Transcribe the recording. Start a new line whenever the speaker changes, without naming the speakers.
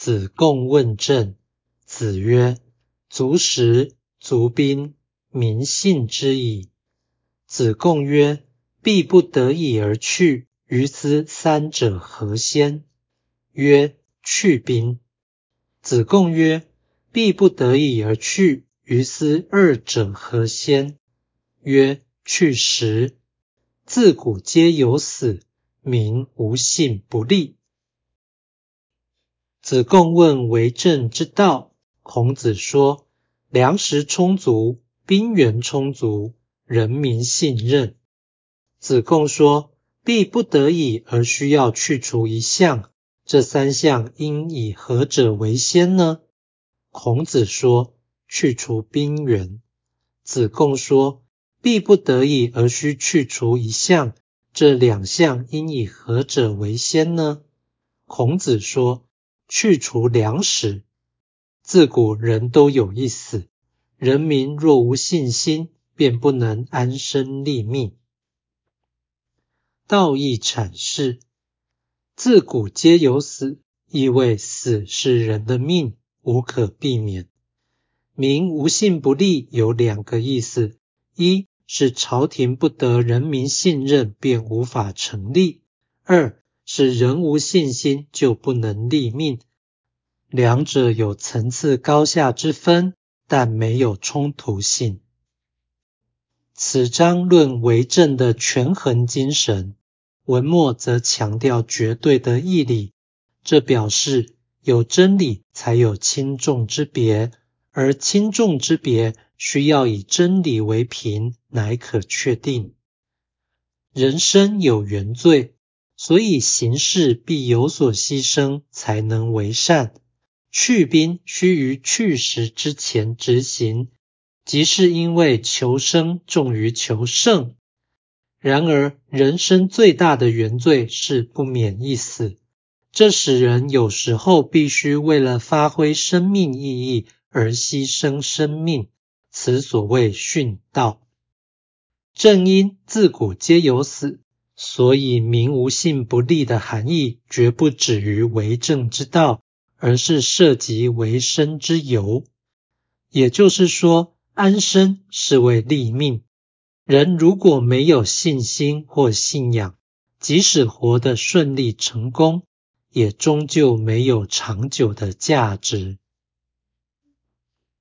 子贡问政。子曰：“足食，足兵，民信之矣。”子贡曰：“必不得已而去，于斯三者何先？”曰：“去兵。”子贡曰：“必不得已而去，于斯二者何先？”曰：“去食。”自古皆有死，民无信不立。子贡问为政之道，孔子说：粮食充足，兵源充足，人民信任。子贡说：必不得已而需要去除一项，这三项应以何者为先呢？孔子说：去除兵源。子贡说：必不得已而需去除一项，这两项应以何者为先呢？孔子说。去除粮食，自古人都有一死，人民若无信心，便不能安身立命。道义阐释：自古皆有死，意味死是人的命，无可避免。民无信不立有两个意思：一是朝廷不得人民信任，便无法成立；二。是人无信心就不能立命，两者有层次高下之分，但没有冲突性。此章论为政的权衡精神，文末则强调绝对的义理，这表示有真理才有轻重之别，而轻重之别需要以真理为凭，乃可确定。人生有原罪。所以行事必有所牺牲，才能为善。去兵须于去时之前执行，即是因为求生重于求胜。然而，人生最大的原罪是不免一死，这使人有时候必须为了发挥生命意义而牺牲生命。此所谓殉道。正因自古皆有死。所以，民无信不立的含义，绝不止于为政之道，而是涉及为生之由。也就是说，安身是为立命。人如果没有信心或信仰，即使活得顺利成功，也终究没有长久的价值。